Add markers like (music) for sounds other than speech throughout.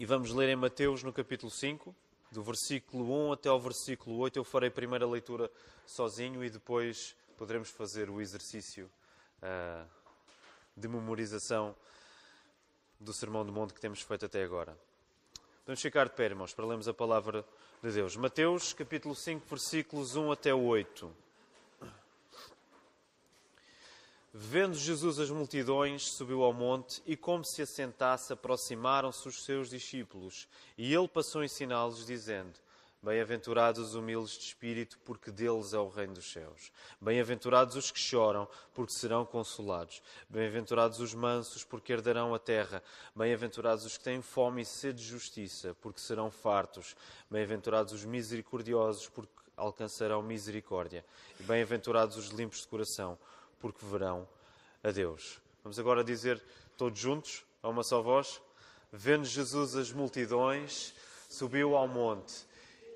E vamos ler em Mateus no capítulo 5, do versículo 1 até ao versículo 8. Eu farei a primeira leitura sozinho e depois poderemos fazer o exercício uh, de memorização do Sermão do Monte que temos feito até agora. Vamos ficar de pé, irmãos, para lermos a palavra de Deus. Mateus, capítulo 5, versículos 1 até 8. Vendo Jesus as multidões, subiu ao monte e, como se assentasse, aproximaram-se os seus discípulos. E ele passou a ensiná-los, dizendo: Bem-aventurados os humildes de espírito, porque deles é o reino dos céus. Bem-aventurados os que choram, porque serão consolados. Bem-aventurados os mansos, porque herdarão a terra. Bem-aventurados os que têm fome e sede de justiça, porque serão fartos. Bem-aventurados os misericordiosos, porque alcançarão misericórdia. Bem-aventurados os limpos de coração, porque verão a Deus. Vamos agora dizer todos juntos, a uma só voz: Vendo Jesus as multidões, subiu ao monte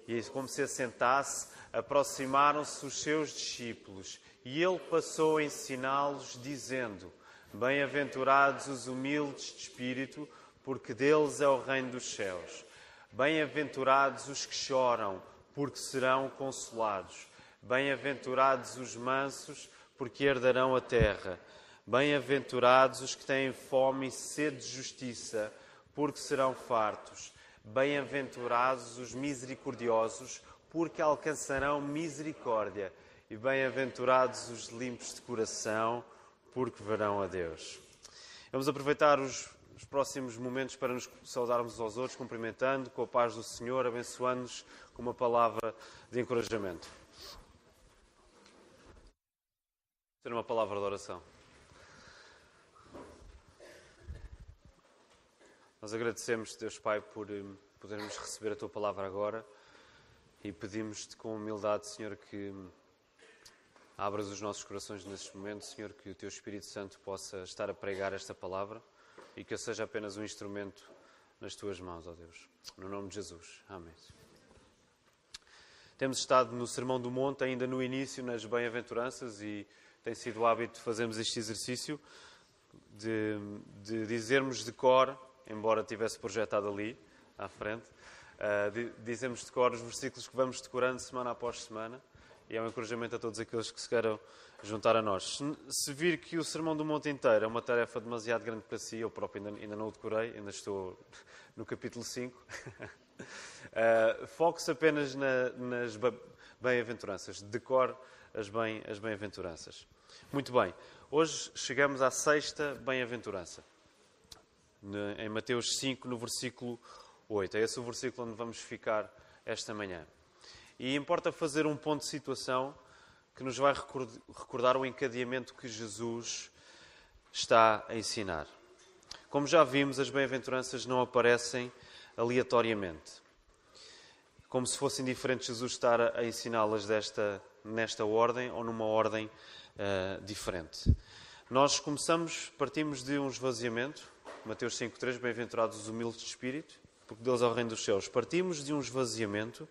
e, como se assentasse, aproximaram-se os seus discípulos e ele passou a ensiná-los, dizendo: Bem-aventurados os humildes de espírito, porque deles é o reino dos céus. Bem-aventurados os que choram, porque serão consolados. Bem-aventurados os mansos, porque herdarão a terra. Bem-aventurados os que têm fome e sede de justiça, porque serão fartos. Bem-aventurados os misericordiosos, porque alcançarão misericórdia. E bem-aventurados os limpos de coração, porque verão a Deus. Vamos aproveitar os, os próximos momentos para nos saudarmos aos outros, cumprimentando com a paz do Senhor, abençoando-nos com uma palavra de encorajamento. Ter uma palavra de oração. Nós agradecemos, Deus Pai, por eh, podermos receber a Tua palavra agora e pedimos-te com humildade, Senhor, que abras os nossos corações nesses momentos, Senhor, que o Teu Espírito Santo possa estar a pregar esta palavra e que eu seja apenas um instrumento nas Tuas mãos, ó Deus. No nome de Jesus. Amém. Temos estado no Sermão do Monte, ainda no início, nas bem-aventuranças e tem sido o hábito de fazermos este exercício, de, de dizermos de cor, embora tivesse projetado ali, à frente, uh, de, dizemos de cor os versículos que vamos decorando semana após semana, e é um encorajamento a todos aqueles que se queiram juntar a nós. Se, se vir que o Sermão do Monte inteiro é uma tarefa demasiado grande para si, eu próprio ainda, ainda não o decorei, ainda estou (laughs) no capítulo 5, uh, (laughs) ah, foque-se apenas na, nas bem-aventuranças, decore as bem-aventuranças. Muito bem, hoje chegamos à sexta bem-aventurança. Em Mateus 5, no versículo 8. É esse o versículo onde vamos ficar esta manhã. E importa fazer um ponto de situação que nos vai recordar o encadeamento que Jesus está a ensinar. Como já vimos, as bem-aventuranças não aparecem aleatoriamente. Como se fosse indiferente Jesus estar a ensiná-las desta, nesta ordem ou numa ordem uh, diferente. Nós começamos, partimos de um esvaziamento, Mateus 5,3, bem-aventurados os humildes de espírito, porque Deus é o reino dos céus. Partimos de um esvaziamento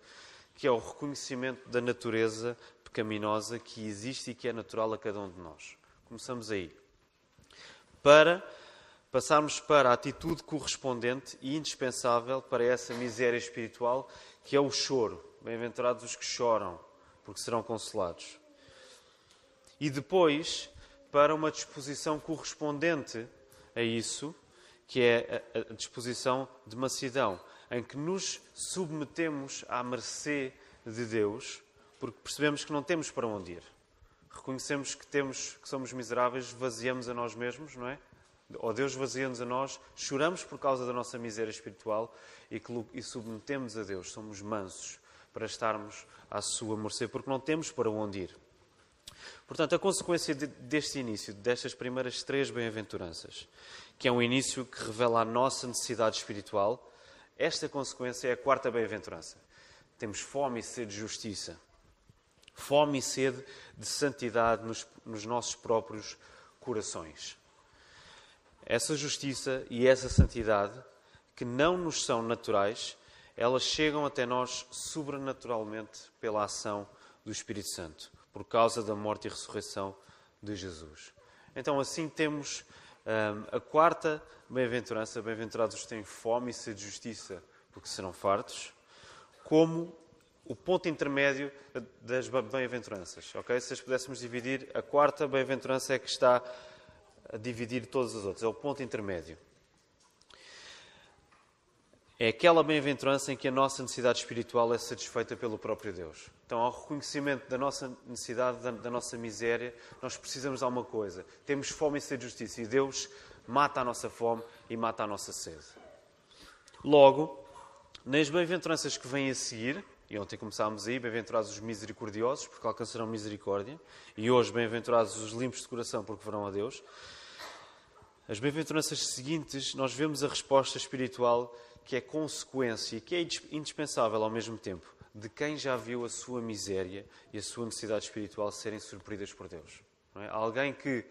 que é o reconhecimento da natureza pecaminosa que existe e que é natural a cada um de nós. Começamos aí. Para passarmos para a atitude correspondente e indispensável para essa miséria espiritual que é o choro. Bem-aventurados os que choram, porque serão consolados e depois para uma disposição correspondente a isso, que é a disposição de mansidão, em que nos submetemos à mercê de Deus, porque percebemos que não temos para onde ir. Reconhecemos que temos, que somos miseráveis, vaziamos a nós mesmos, não é? Ou Deus vazia-nos a nós, choramos por causa da nossa miséria espiritual e, e submetemos a Deus, somos mansos para estarmos à sua mercê, porque não temos para onde ir. Portanto, a consequência de, deste início, destas primeiras três bem-aventuranças, que é um início que revela a nossa necessidade espiritual, esta consequência é a quarta bem-aventurança. Temos fome e sede de justiça. Fome e sede de santidade nos, nos nossos próprios corações. Essa justiça e essa santidade, que não nos são naturais, elas chegam até nós sobrenaturalmente pela ação do Espírito Santo por causa da morte e ressurreição de Jesus. Então, assim temos Um, a quarta bem-aventurança, bem-aventurados os que têm fome e sede de justiça, porque serão fartos, como o ponto intermédio das bem-aventuranças. Okay? Se as pudéssemos dividir, a quarta bem-aventurança é que está a dividir todas as outras, é o ponto intermédio. É aquela bem-aventurança em que a nossa necessidade espiritual é satisfeita pelo próprio Deus. Então, ao reconhecimento da nossa necessidade, da, da nossa miséria, nós precisamos de alguma coisa. Temos fome e sede de justiça e Deus mata a nossa fome e mata a nossa sede. Logo, nas bem-aventuranças que vêm a seguir, e ontem começámos aí, bem-aventurados os misericordiosos, porque alcançarão misericórdia, e hoje, bem-aventurados os limpos de coração, porque verão a Deus. As bem-aventuranças seguintes, nós vemos a resposta espiritual que é consequência e que é indispensável ao mesmo tempo de quem já viu a sua miséria e a sua necessidade espiritual serem surpreendidas por Deus. É? Alguém que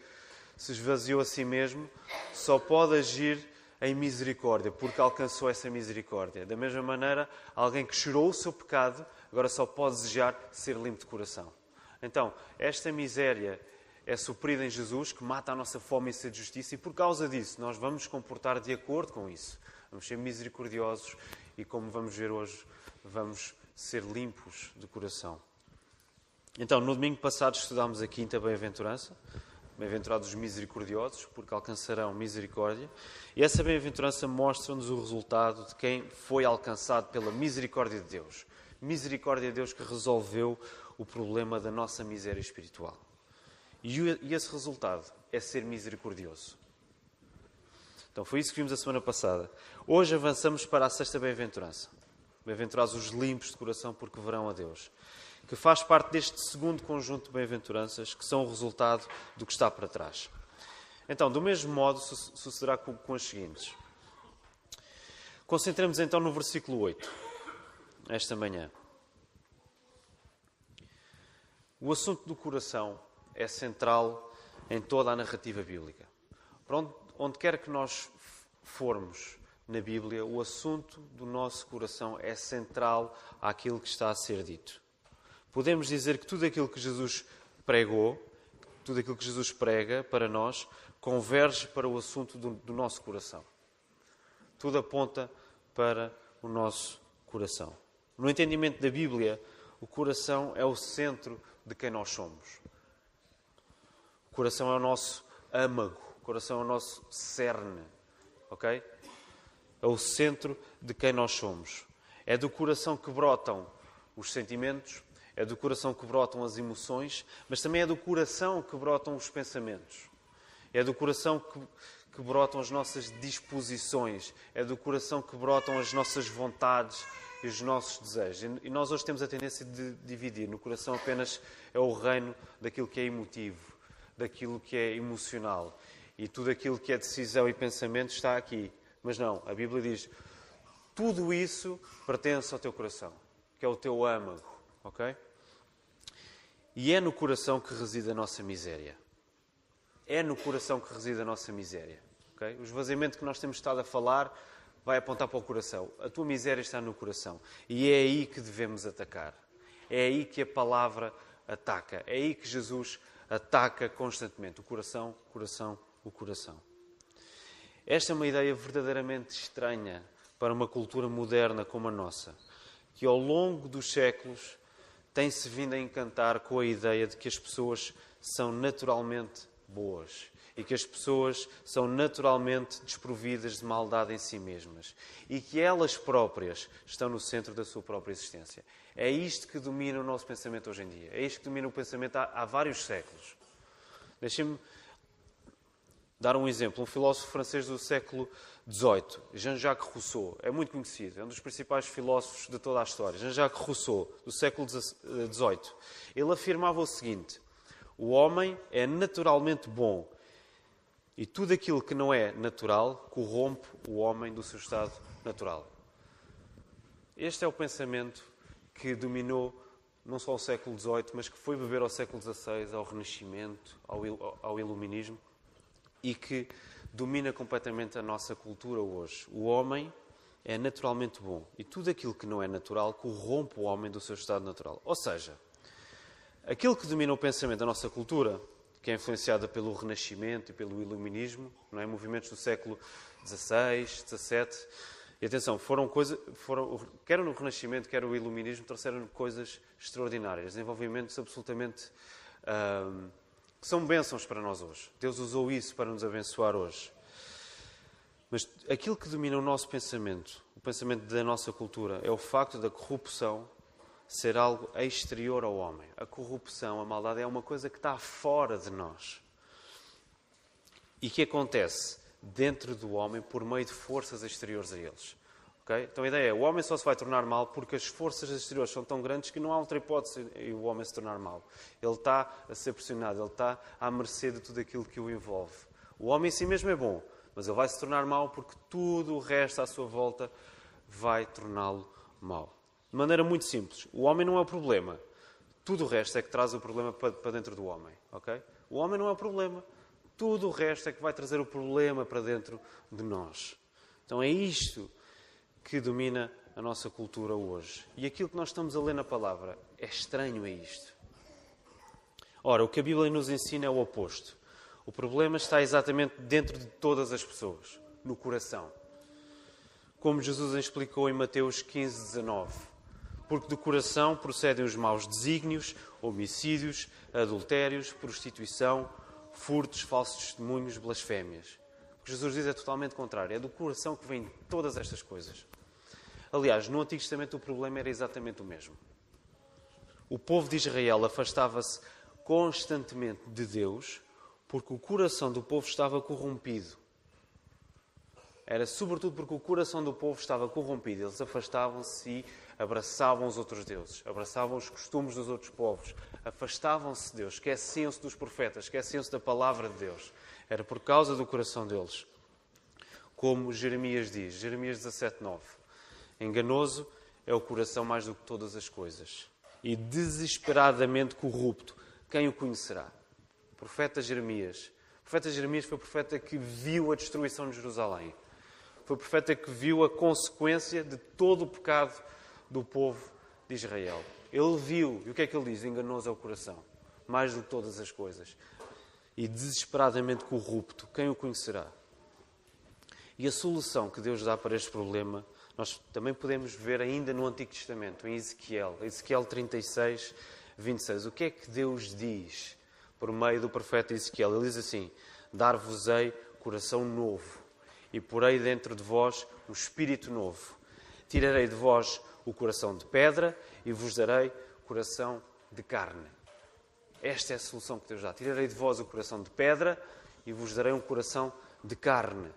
se esvaziou a si mesmo só pode agir em misericórdia, porque alcançou essa misericórdia. Da mesma maneira, alguém que chorou o seu pecado agora só pode desejar ser limpo de coração. Então, esta miséria é suprida em Jesus, que mata a nossa fome e sede de justiça, e por causa disso nós vamos comportar de acordo com isso. Vamos ser misericordiosos e, como vamos ver hoje, vamos ser limpos de coração. Então, no domingo passado estudámos a quinta bem-aventurança. Bem-aventurados os misericordiosos, porque alcançarão misericórdia. E essa bem-aventurança mostra-nos o resultado de quem foi alcançado pela misericórdia de Deus. Misericórdia de Deus que resolveu o problema da nossa miséria espiritual. E esse resultado é ser misericordioso. Então foi isso que vimos a semana passada. Hoje avançamos para a sexta bem-aventurança. Bem-aventurados os limpos de coração, porque verão a Deus. Que faz parte deste segundo conjunto de bem-aventuranças, que são o resultado do que está para trás. Então, do mesmo modo, sucederá com, as seguintes. Concentremos então no versículo 8, esta manhã. O assunto do coração é central em toda a narrativa bíblica. Para onde onde quer que nós formos na Bíblia, o assunto do nosso coração é central àquilo que está a ser dito. Podemos dizer que tudo aquilo que Jesus pregou, tudo aquilo que Jesus prega para nós, converge para o assunto do, do nosso coração. Tudo aponta para o nosso coração. No entendimento da Bíblia, o coração é o centro de quem nós somos. O coração é o nosso âmago o coração é o nosso cerne, ok? É o centro de quem nós somos. É do coração que brotam os sentimentos, é do coração que brotam as emoções, mas também é do coração que brotam os pensamentos. É do coração que, que brotam as nossas disposições, é do coração que brotam as nossas vontades e os nossos desejos. E nós hoje temos a tendência de dividir. No coração apenas é o reino daquilo que é emotivo, daquilo que é emocional e tudo aquilo que é decisão e pensamento está aqui. Mas não, a Bíblia diz: tudo isso pertence ao teu coração, que é o teu âmago, ok? E é no coração que reside a nossa miséria. É no coração que reside a nossa miséria. Okay? O esvaziamento que nós temos estado a falar vai apontar para o coração. A tua miséria está no coração. E é aí que devemos atacar. É aí que a palavra ataca. É aí que Jesus ataca constantemente. O coração, coração, o coração. Esta é uma ideia verdadeiramente estranha para uma cultura moderna como a nossa, que ao longo dos séculos tem-se vindo a encantar com a ideia de que as pessoas são naturalmente boas e que as pessoas são naturalmente desprovidas de maldade em si mesmas e que elas próprias estão no centro da sua própria existência. É isto que domina o nosso pensamento hoje em dia. É isto que domina o pensamento há, há vários séculos. Deixem-me dar um exemplo. Um filósofo francês do século XVIII, Jean-Jacques Rousseau, é muito conhecido, é um dos principais filósofos de toda a história. Jean-Jacques Rousseau, do século XVIII. Ele afirmava o seguinte: o homem é naturalmente bom e tudo aquilo que não é natural corrompe o homem do seu estado natural. Este é o pensamento que dominou não só o século XVIII, mas que foi beber ao século XVI, ao Renascimento, ao, ao Iluminismo e que domina completamente a nossa cultura hoje. O homem é naturalmente bom e tudo aquilo que não é natural corrompe o homem do seu estado natural. Ou seja, aquilo que domina o pensamento da nossa cultura que é influenciada pelo Renascimento e pelo Iluminismo, não é? movimentos do século XVI, XVII. E atenção, foram coisas, foram, quer no Renascimento, quer o Iluminismo, trouxeram coisas extraordinárias, desenvolvimentos absolutamente hum, que são bênçãos para nós hoje. Deus usou isso para nos abençoar hoje. Mas aquilo que domina o nosso pensamento, o pensamento da nossa cultura, é o facto da corrupção ser algo exterior ao homem. A corrupção, a maldade é uma coisa que está fora de nós. E que acontece dentro do homem por meio de forças exteriores a eles. Okay? Então a ideia é, o homem só se vai tornar mal porque as forças exteriores são tão grandes que não há outra hipótese em o homem se tornar mal. Ele está a ser pressionado, ele está à mercê de tudo aquilo que o envolve. O homem em si mesmo é bom, mas ele vai se tornar mau porque tudo o resto à sua volta vai torná-lo mau. De maneira muito simples, o homem não é o problema. Tudo o resto é que traz o problema para dentro do homem. Okay? O homem não é o problema. Tudo o resto é que vai trazer o problema para dentro de nós. Então é isto que domina a nossa cultura hoje. E aquilo que nós estamos a ler na palavra é estranho a isto. Ora, o que a Bíblia nos ensina é o oposto. O problema está exatamente dentro de todas as pessoas, no coração. Como Jesus explicou em Mateus 15, 19. Porque do coração procedem os maus desígnios, homicídios, adultérios, prostituição, furtos, falsos testemunhos, blasfémias. O que Jesus diz é totalmente contrário. É do coração que vêm todas estas coisas. Aliás, no Antigo Testamento o problema era exatamente o mesmo. O povo de Israel afastava-se constantemente de Deus porque o coração do povo estava corrompido. Era sobretudo porque o coração do povo estava corrompido. Eles afastavam-se e abraçavam os outros deuses, abraçavam os costumes dos outros povos, afastavam-se de Deus, esqueciam-se dos profetas, esqueciam-se da palavra de Deus. Era por causa do coração deles. Como Jeremias diz, Jeremias 17, 9. Enganoso é o coração mais do que todas as coisas, e desesperadamente corrupto. Quem o conhecerá? profeta Jeremias. O profeta Jeremias foi o profeta que viu a destruição de Jerusalém. Foi o profeta que viu a consequência de todo o pecado do povo de Israel. Ele viu, e o que é que ele diz? Enganoso é o coração, mais do que todas as coisas. E desesperadamente corrupto, quem o conhecerá? E a solução que Deus dá para este problema, nós também podemos ver ainda no Antigo Testamento, em Ezequiel, Ezequiel 36, 26. O que é que Deus diz por meio do profeta Ezequiel. Ele diz assim: Dar-vos-ei coração novo, e porei dentro de vós um espírito novo. Tirarei de vós o coração de pedra e vos darei coração de carne. Esta é a solução que Deus dá. Tirarei de vós o coração de pedra e vos darei um coração de carne.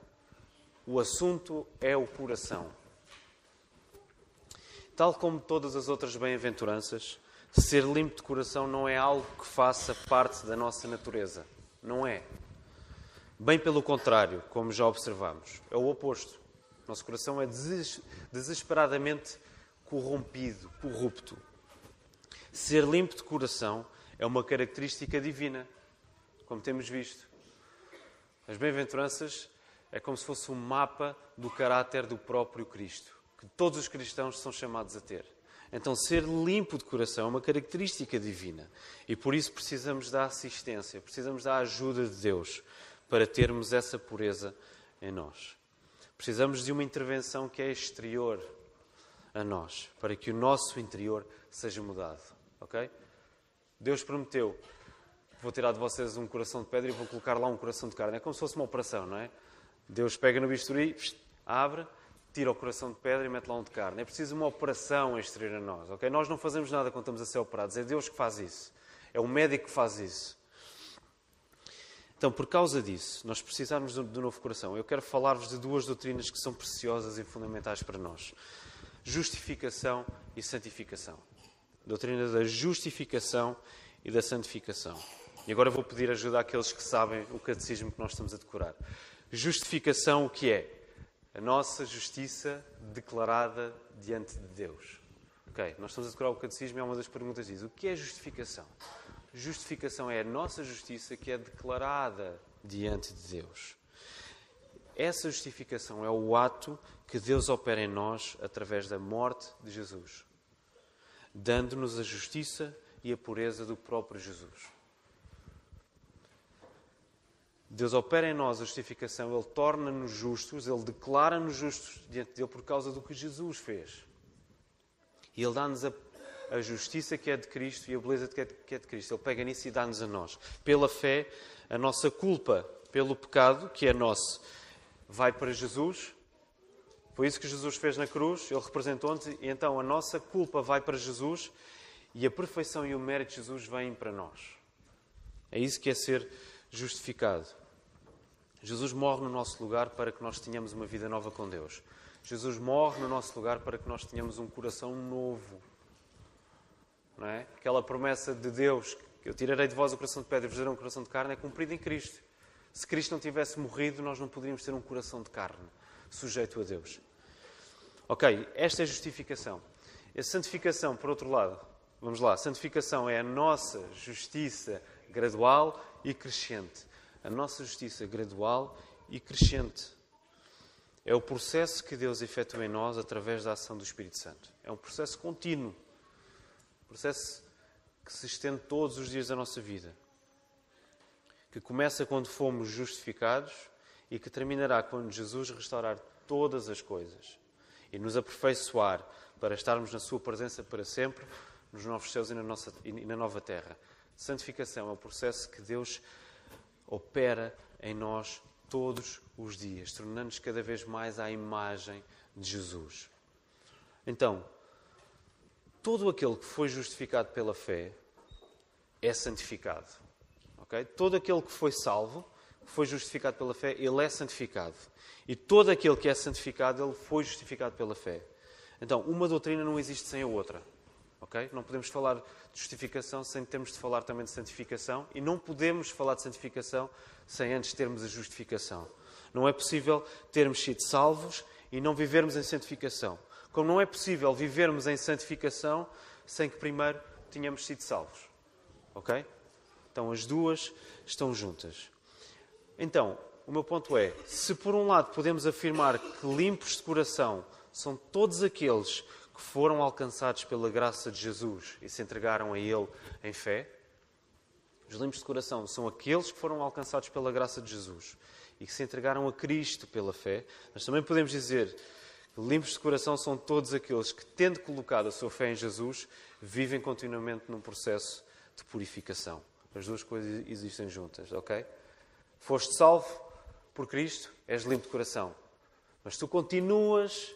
O assunto é o coração. Tal como todas as outras bem-aventuranças, Ser limpo de coração não é algo que faça parte da nossa natureza. Não é. Bem pelo contrário, como já observamos, é o oposto. Nosso coração é desesperadamente corrompido, corrupto. Ser limpo de coração é uma característica divina, como temos visto. As bem-aventuranças é como se fosse um mapa do caráter do próprio Cristo, que todos os cristãos são chamados a ter. Então, ser limpo de coração é uma característica divina e por isso precisamos da assistência, precisamos da ajuda de Deus para termos essa pureza em nós. Precisamos de uma intervenção que é exterior a nós, para que o nosso interior seja mudado. Ok? Deus prometeu: vou tirar de vocês um coração de pedra e vou colocar lá um coração de carne. É como se fosse uma operação, não é? Deus pega no bisturi, abre tira o coração de pedra e mete lá um de carne. É preciso uma operação exterior a nós. Okay? Nós não fazemos nada quando estamos a ser operados. É Deus que faz isso. É o médico que faz isso. Então, por causa disso, nós precisamos do novo coração. Eu quero falar-vos de duas doutrinas que são preciosas e fundamentais para nós: justificação e santificação. Doutrina da justificação e da santificação. E agora vou pedir ajuda àqueles que sabem o catecismo que nós estamos a decorar. Justificação, o que é? a nossa justiça declarada diante de Deus. Ok, nós estamos a decorar o catecismo e uma das perguntas diz: o que é justificação? Justificação é a nossa justiça que é declarada diante de Deus. Essa justificação é o ato que Deus opera em nós através da morte de Jesus, dando-nos a justiça e a pureza do próprio Jesus. Deus opera em nós a justificação, Ele torna-nos justos, Ele declara-nos justos diante dele por causa do que Jesus fez. E Ele dá-nos a, a, justiça que é de Cristo e a beleza que é, de, que é de Cristo. Ele pega nisso e dá-nos a nós. Pela fé, a nossa culpa pelo pecado, que é nosso, vai para Jesus. Foi isso que Jesus fez na cruz, Ele representou-nos, e então a nossa culpa vai para Jesus e a perfeição e o mérito de Jesus vêm para nós. É isso que é ser justificado. Jesus morre no nosso lugar para que nós tenhamos uma vida nova com Deus. Jesus morre no nosso lugar para que nós tenhamos um coração novo. Não é? Aquela promessa de Deus, que eu tirarei de vós o coração de pedra e vos darei um coração de carne, é cumprida em Cristo. Se Cristo não tivesse morrido, nós não poderíamos ter um coração de carne sujeito a Deus. Ok, esta é a justificação. A santificação, por outro lado, vamos lá, a santificação é a nossa justiça gradual e crescente. A nossa justiça gradual e crescente. É o processo que Deus efetua em nós através da ação do Espírito Santo. É um processo contínuo. Um processo que se estende todos os dias da nossa vida. Que começa quando fomos justificados e que terminará quando Jesus restaurar todas as coisas e nos aperfeiçoar para estarmos na Sua presença para sempre, nos novos céus e na, nossa, e na nova terra. Santificação é o processo que Deus opera em nós todos os dias, tornando-nos cada vez mais à imagem de Jesus. Então, todo aquele que foi justificado pela fé é santificado. Okay? Todo aquele que foi salvo, foi justificado pela fé, ele é santificado. E todo aquele que é santificado, ele foi justificado pela fé. Então, uma doutrina não existe sem a outra. Okay? Não podemos falar de justificação sem termos de falar também de santificação e não podemos falar de santificação sem antes termos a justificação. Não é possível termos sido salvos e não vivermos em santificação. Como não é possível vivermos em santificação sem que primeiro tenhamos sido salvos. Ok? Então as duas estão juntas. Então, o meu ponto é: se por um lado podemos afirmar que limpos de coração são todos aqueles que foram alcançados pela graça de Jesus e se entregaram a Ele em fé. Os limpos de coração são aqueles que foram alcançados pela graça de Jesus e que se entregaram a Cristo pela fé. Mas também podemos dizer que limpos de coração são todos aqueles que, tendo colocado a sua fé em Jesus, vivem continuamente num processo de purificação. As duas coisas existem juntas, ok? Foste salvo por Cristo, és limpo de coração. Mas tu continuas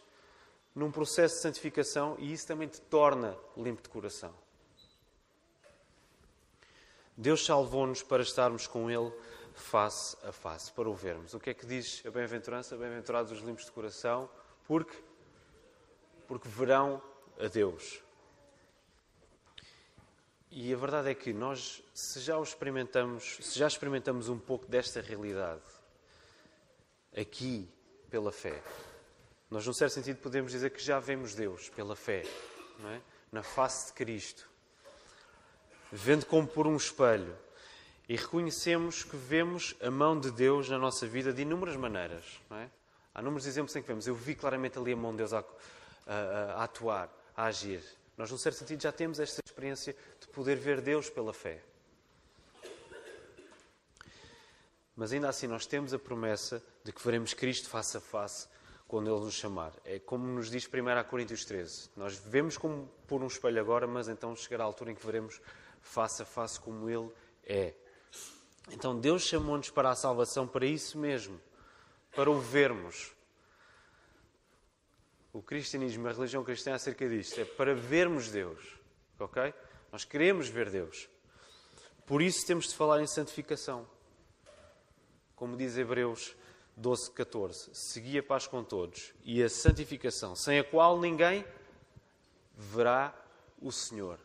num processo de santificação e isso também te torna limpo de coração. Deus salvou-nos para estarmos com Ele face a face, para o vermos. O que é que diz a bem-aventurança? Bem-aventurados os limpos de coração, porque porque verão a Deus. E a verdade é que nós, se já experimentamos, se já experimentamos um pouco desta realidade aqui pela fé, nós, num certo sentido, podemos dizer que já vemos Deus pela fé, é? na face de Cristo, vendo como por um espelho, e reconhecemos que vemos a mão de Deus na nossa vida de inúmeras maneiras. É? Há inúmeros exemplos em que vemos. Eu vi claramente ali a mão de Deus a, a, a atuar, a agir. Nós, num certo sentido, já temos esta experiência de poder ver Deus pela fé. Mas ainda assim, nós temos a promessa de que veremos Cristo face a face quando Ele nos chamar. É como nos diz 1 Coríntios 13. Nós vemos como por um espelho agora, mas então chegará a altura em que veremos face a face como Ele é. Então Deus chamou-nos para a salvação para isso mesmo, para o vermos. O cristianismo, a religião cristã acerca disto, é para vermos Deus. Ok? Nós queremos ver Deus. Por isso temos de falar em santificação. Como diz Hebreus 12, 14. Segui a paz com todos e a santificação, sem a qual ninguém verá o Senhor.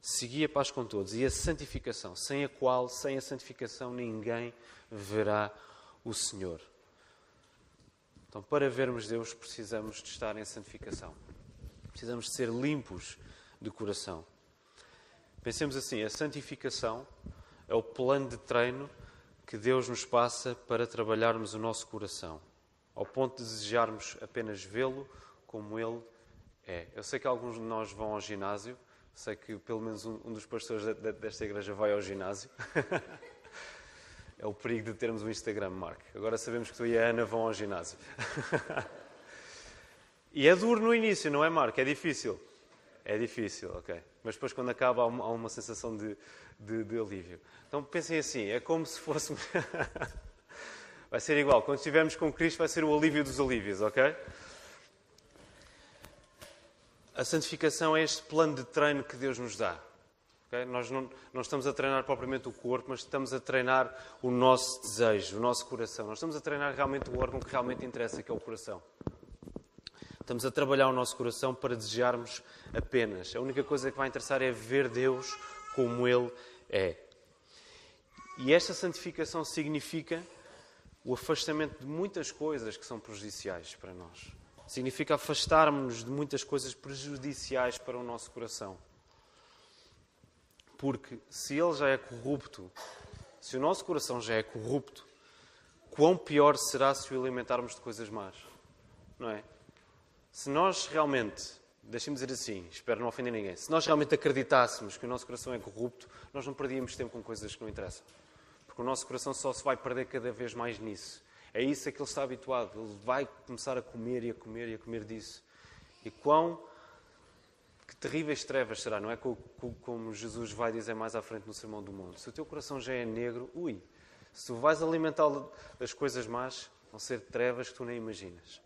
Segui a paz com todos e a santificação, sem a qual, sem a santificação, ninguém verá o Senhor. Então, para vermos Deus, precisamos de estar em santificação. Precisamos de ser limpos de coração. Pensemos assim: a santificação é o plano de treino que Deus nos passa para trabalharmos o nosso coração, ao ponto de desejarmos apenas vê-lo como Ele é. Eu sei que alguns de nós vão ao ginásio, sei que pelo menos um, dos pastores desta igreja vai ao ginásio. (laughs) É o perigo de termos um Instagram, Mark. Agora sabemos que tu e a Ana vão ao ginásio. (laughs) e é duro no início, não é, Mark? É difícil. É difícil, ok. Mas depois, quando acaba, há uma, há uma sensação de, de, de, alívio. Então pensem assim: é como se fosse. (laughs) vai ser igual. Quando estivermos com Cristo, vai ser o alívio dos alívios, ok? A santificação é este plano de treino que Deus nos dá. Okay? Nós não, não, estamos a treinar propriamente o corpo, mas estamos a treinar o nosso desejo, o nosso coração. Nós estamos a treinar realmente o órgão que realmente interessa, que é o coração. Estamos a trabalhar o nosso coração para desejarmos apenas. A única coisa que vai interessar é ver Deus como Ele é. E esta santificação significa o afastamento de muitas coisas que são prejudiciais para nós. Significa afastarmos-nos de muitas coisas prejudiciais para o nosso coração. Porque se ele já é corrupto, se o nosso coração já é corrupto, quão pior será se o alimentarmos de coisas más? Não é? Se nós realmente, deixem-me dizer assim, espero não ofender ninguém, se nós realmente acreditássemos que o nosso coração é corrupto, nós não perdíamos tempo com coisas que não interessam. Porque o nosso coração só se vai perder cada vez mais nisso. É isso a que ele está habituado. Ele vai começar a comer e a comer e a comer disso. E quão que terríveis trevas será, não é? Como Jesus vai dizer mais à frente no Sermão do Monte. Se o teu coração já é negro, ui, se tu vais alimentar as coisas más, vão ser trevas que tu nem imaginas.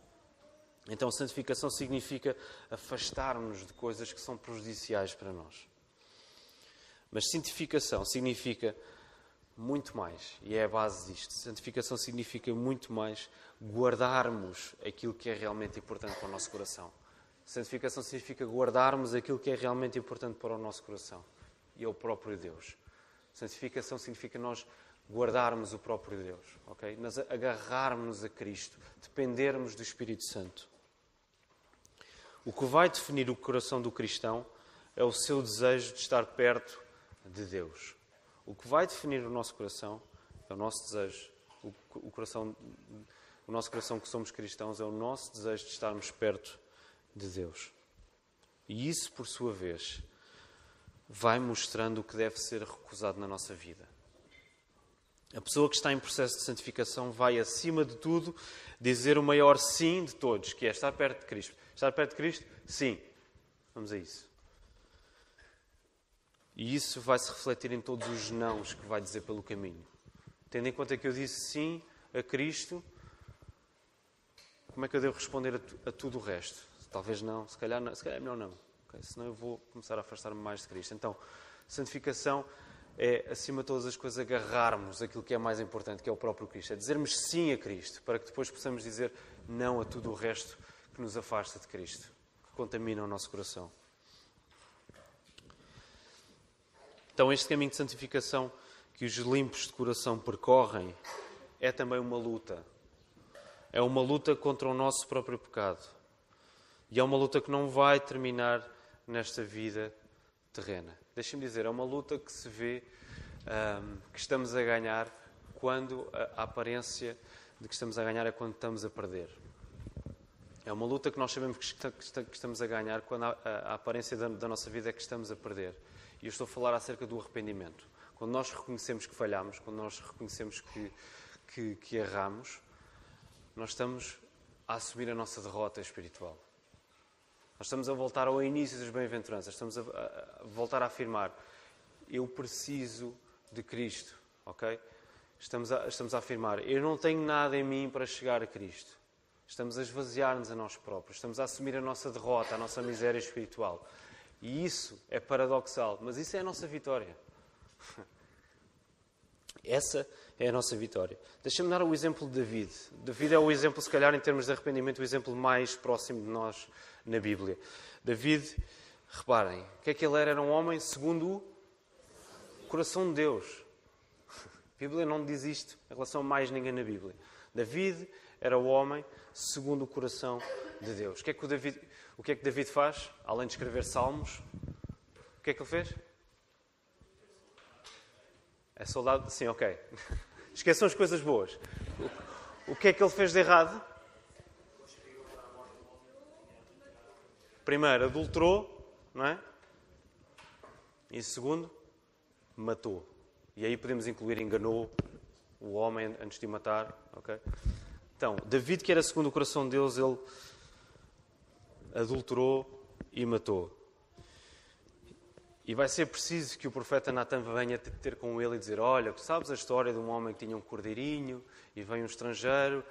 Então, santificação significa afastar-nos de coisas que são prejudiciais para nós. Mas santificação significa muito mais, e é a base disto. Santificação significa muito mais guardarmos aquilo que é realmente importante para o nosso coração. Santificação significa guardarmos aquilo que é realmente importante para o nosso coração e é o próprio Deus. Santificação significa nós guardarmos o próprio Deus, ok? Nós agarrarmos a Cristo, dependermos do Espírito Santo. O que vai definir o coração do cristão é o seu desejo de estar perto de Deus. O que vai definir o nosso coração é o nosso desejo. O, coração, o nosso coração que somos cristãos é o nosso desejo de estarmos perto de Deus. E isso, por sua vez, vai mostrando o que deve ser recusado na nossa vida. A pessoa que está em processo de santificação vai, acima de tudo, dizer o maior sim de todos, que é estar perto de Cristo. Estar perto de Cristo? Sim. Vamos a isso. E isso vai se refletir em todos os nãos que vai dizer pelo caminho. Tendo em conta que eu disse sim a Cristo, como é que eu devo responder a, a tudo o resto? Talvez não, se calhar, não, se calhar é melhor não. Okay? Senão eu vou começar a afastar-me mais de Cristo. Então, santificação é, acima de todas as coisas, agarrarmos aquilo que é mais importante, que é o próprio Cristo. É dizermos sim a Cristo, para que depois possamos dizer não a tudo o resto que nos afasta de Cristo, que contamina o nosso coração. Então, este caminho de santificação que os limpos de coração percorrem é também uma luta. É uma luta contra o nosso próprio pecado. E é uma luta que não vai terminar nesta vida terrena. Deixem-me dizer, é uma luta que se vê um, que estamos a ganhar quando a, a aparência de que estamos a ganhar é quando estamos a perder. É uma luta que nós sabemos que, estamos a ganhar quando a, a aparência da, da, nossa vida é que estamos a perder. E eu estou a falar acerca do arrependimento. Quando nós reconhecemos que falhamos, quando nós reconhecemos que, que, que erramos, nós estamos a assumir a nossa derrota espiritual. Nós estamos a voltar ao início das bem-aventuranças, estamos a, a, voltar a afirmar: eu preciso de Cristo, ok? Estamos a, estamos a afirmar: eu não tenho nada em mim para chegar a Cristo. Estamos a esvaziar-nos a nós próprios, estamos a assumir a nossa derrota, a nossa miséria espiritual. E isso é paradoxal, mas isso é a nossa vitória. (laughs) Essa é a nossa vitória. Deixa-me dar o exemplo de David. David é o exemplo, se calhar, em termos de arrependimento, o exemplo mais próximo de nós na Bíblia. David, reparem, o que é que ele era? Era um homem segundo o coração de Deus. A Bíblia não diz isto em relação a mais ninguém na Bíblia. David era o homem segundo o coração de Deus. O que é que, o David, o que, é que David faz? Além de escrever salmos, o que é que ele fez? É soldado? Sim, ok. (laughs) Esqueçam as coisas boas. O que é que ele fez de errado? Primeiro, adulterou, não é? E segundo, matou. E aí podemos incluir enganou o homem antes de o matar. Okay? Então, David, que era segundo o coração de Deus, ele adulterou e matou. E vai ser preciso que o profeta Natan venha ter com ele e dizer: Olha, sabes a história de um homem que tinha um cordeirinho e veio um estrangeiro,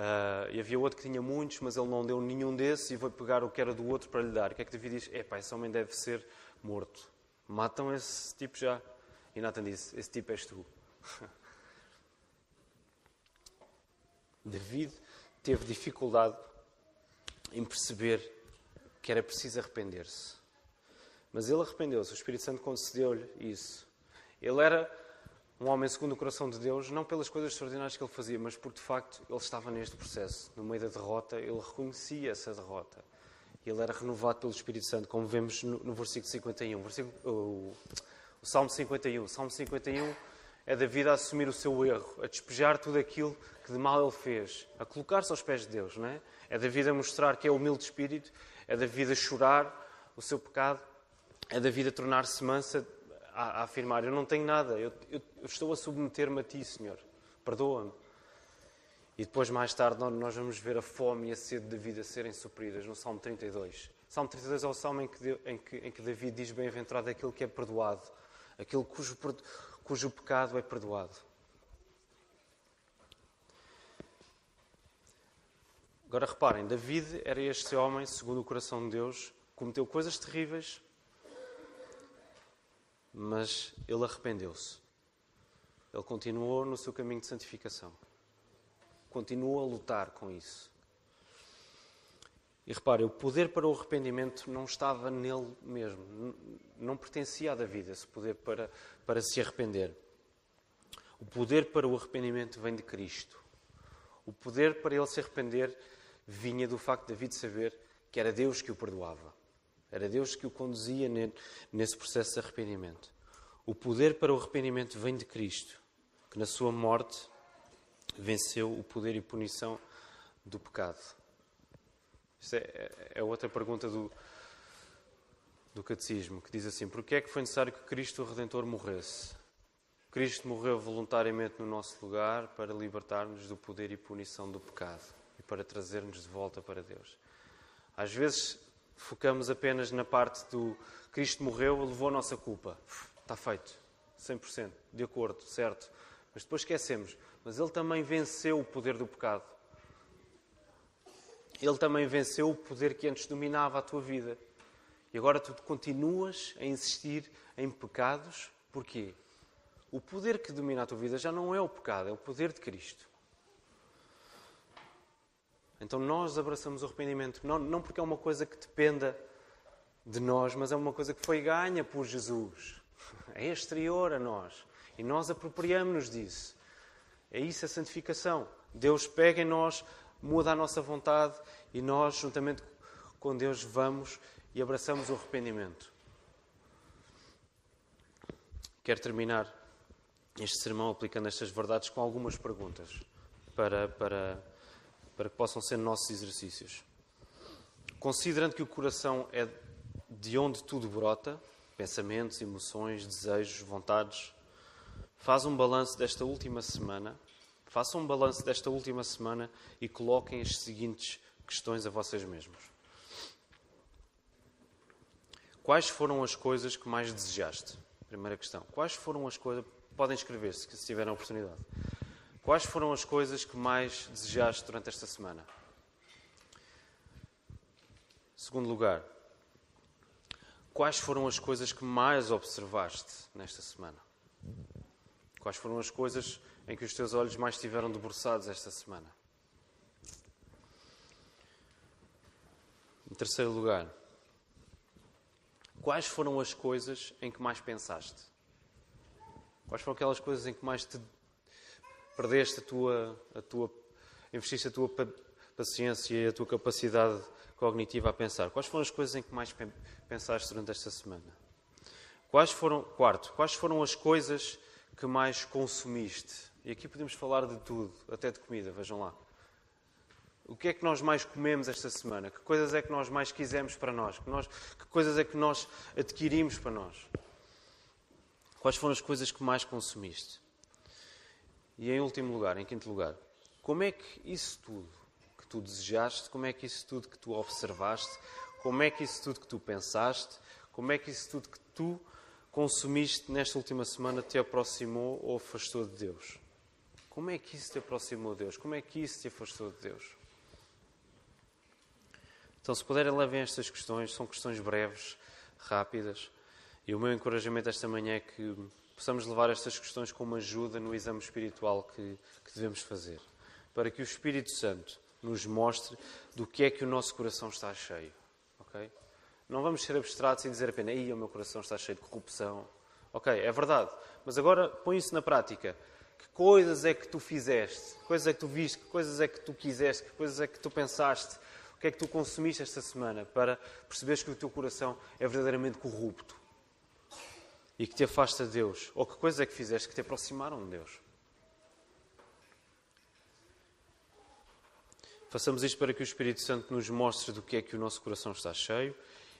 uh, e havia outro que tinha muitos, mas ele não deu nenhum desses e foi pegar o que era do outro para lhe dar. O que é que David diz? Epá, esse homem deve ser morto. Matam esse tipo já. E Natan disse: Esse tipo és tu. (laughs) David teve dificuldade em perceber que era preciso arrepender-se. Mas ele arrependeu-se, o Espírito Santo concedeu-lhe isso. Ele era um homem segundo o coração de Deus, não pelas coisas extraordinárias que ele fazia, mas porque de facto ele estava neste processo. No meio da derrota, ele reconhecia essa derrota. Ele era renovado pelo Espírito Santo, como vemos no, no versículo 51. Versículo, o, o Salmo 51. O Salmo 51 é David a assumir o seu erro, a despejar tudo aquilo que de mal ele fez, a colocar-se aos pés de Deus, não é? É David a mostrar que é humilde de espírito, é David a chorar o seu pecado, é David a tornar-se mansa, a, a, afirmar: Eu não tenho nada, eu, eu, eu estou a submeter-me a ti, Senhor, perdoa-me. E depois, mais tarde, nós vamos ver a fome e a sede da vida serem supridas no Salmo 32. Salmo 32 é o salmo em que, em que, em que diz: Bem-aventurado aquele que é perdoado, aquele cujo, cujo pecado é perdoado. Agora reparem, David era este homem, segundo o coração de Deus, cometeu coisas terríveis, mas ele arrependeu-se. Ele continuou no seu caminho de santificação. Continuou a lutar com isso. E reparem, o poder para o arrependimento não estava nele mesmo. Não pertencia a David esse poder para, para se arrepender. O poder para o arrependimento vem de Cristo. O poder para ele se arrepender vinha do facto de David saber que era Deus que o perdoava. Era Deus que o conduzia nesse processo de arrependimento. O poder para o arrependimento vem de Cristo, que na sua morte venceu o poder e punição do pecado. Isto é, é outra pergunta do, do catecismo, que diz assim: por que é que foi necessário que Cristo o Redentor morresse? Cristo morreu voluntariamente no nosso lugar para libertar-nos do poder e punição do pecado e para trazer-nos de volta para Deus. Às vezes focamos apenas na parte do Cristo morreu, levou a nossa culpa. Está feito, 100%, de acordo, certo. Mas depois esquecemos. Mas Ele também venceu o poder do pecado. Ele também venceu o poder que antes dominava a tua vida. E agora tu continuas a insistir em pecados. Porquê? O poder que domina a tua vida já não é o pecado, é o poder de Cristo. Então nós abraçamos o arrependimento, não, não porque é uma coisa que dependa de nós, mas é uma coisa que foi ganha por Jesus. (laughs) É exterior a nós. E nós apropriamos-nos disso. É isso a santificação. Deus pega em nós, muda a nossa vontade e nós, juntamente com Deus, vamos e abraçamos o arrependimento. Quero terminar este sermão aplicando estas verdades com algumas perguntas para, para para que possam ser nossos exercícios. Considerando que o coração é de onde tudo brota, pensamentos, emoções, desejos, vontades, faz um balanço desta última semana, façam um balanço desta última semana e coloquem as seguintes questões a vocês mesmos. Quais foram as coisas que mais desejaste? Primeira questão. Quais foram as coisas. Podem escrever-se, se tiverem a oportunidade. Quais foram as coisas que mais desejaste durante esta semana? Segundo lugar, quais foram as coisas que mais observaste nesta semana? Quais foram as coisas em que os teus olhos mais estiveram debruçados esta semana? Em terceiro lugar, quais foram as coisas em que mais pensaste? Quais foram aquelas coisas em que mais te perdeste a tua, a tua, investiste a tua paciência e a tua capacidade cognitiva a pensar? Quais foram as coisas em que mais pensaste durante esta semana? Quais foram, quarto, quais foram as coisas que mais consumiste? E aqui podemos falar de tudo, até de comida, vejam lá. O que é que nós mais comemos esta semana? Que coisas é que nós mais quisemos para nós? Que, nós, que coisas é que nós adquirimos para nós? Quais foram as coisas que mais consumiste? E em último lugar, em quinto lugar, como é que isso tudo que tu desejaste, como é que isso tudo que tu observaste, como é que isso tudo que tu pensaste, como é que isso tudo que tu consumiste nesta última semana te aproximou ou afastou de Deus? Como é que isso te aproximou de Deus? Como é que isso te afastou de Deus? Então, se puderem, levem estas questões, são questões breves, rápidas. E o meu encorajamento esta manhã é que possamos levar estas questões como ajuda no exame espiritual que, que devemos fazer. Para que o Espírito Santo nos mostre do que é que o nosso coração está cheio. ok? Não vamos ser abstratos e dizer apenas, aí o meu coração está cheio de corrupção. Ok, é verdade. Mas agora põe isso na prática. Que coisas é que tu fizeste? Que coisas é que tu viste? Que coisas é que tu quiseste? Que coisas é que tu pensaste? O que é que tu consumiste esta semana para perceberes que o teu coração é verdadeiramente corrupto e que te afasta de Deus? Ou que coisas é que fizeste que te aproximaram de Deus? Façamos isto para que o Espírito Santo nos mostre do que é que o nosso coração está cheio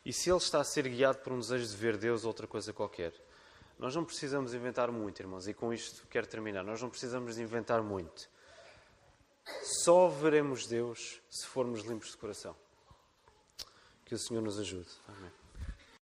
e se ele está a ser guiado por um desejo de ver Deus ou outra coisa qualquer. Nós não precisamos inventar muito, irmãos, e com isto quero terminar. Nós não precisamos inventar muito. Só veremos Deus se formos limpos de coração. Que o Senhor nos ajude. Amém.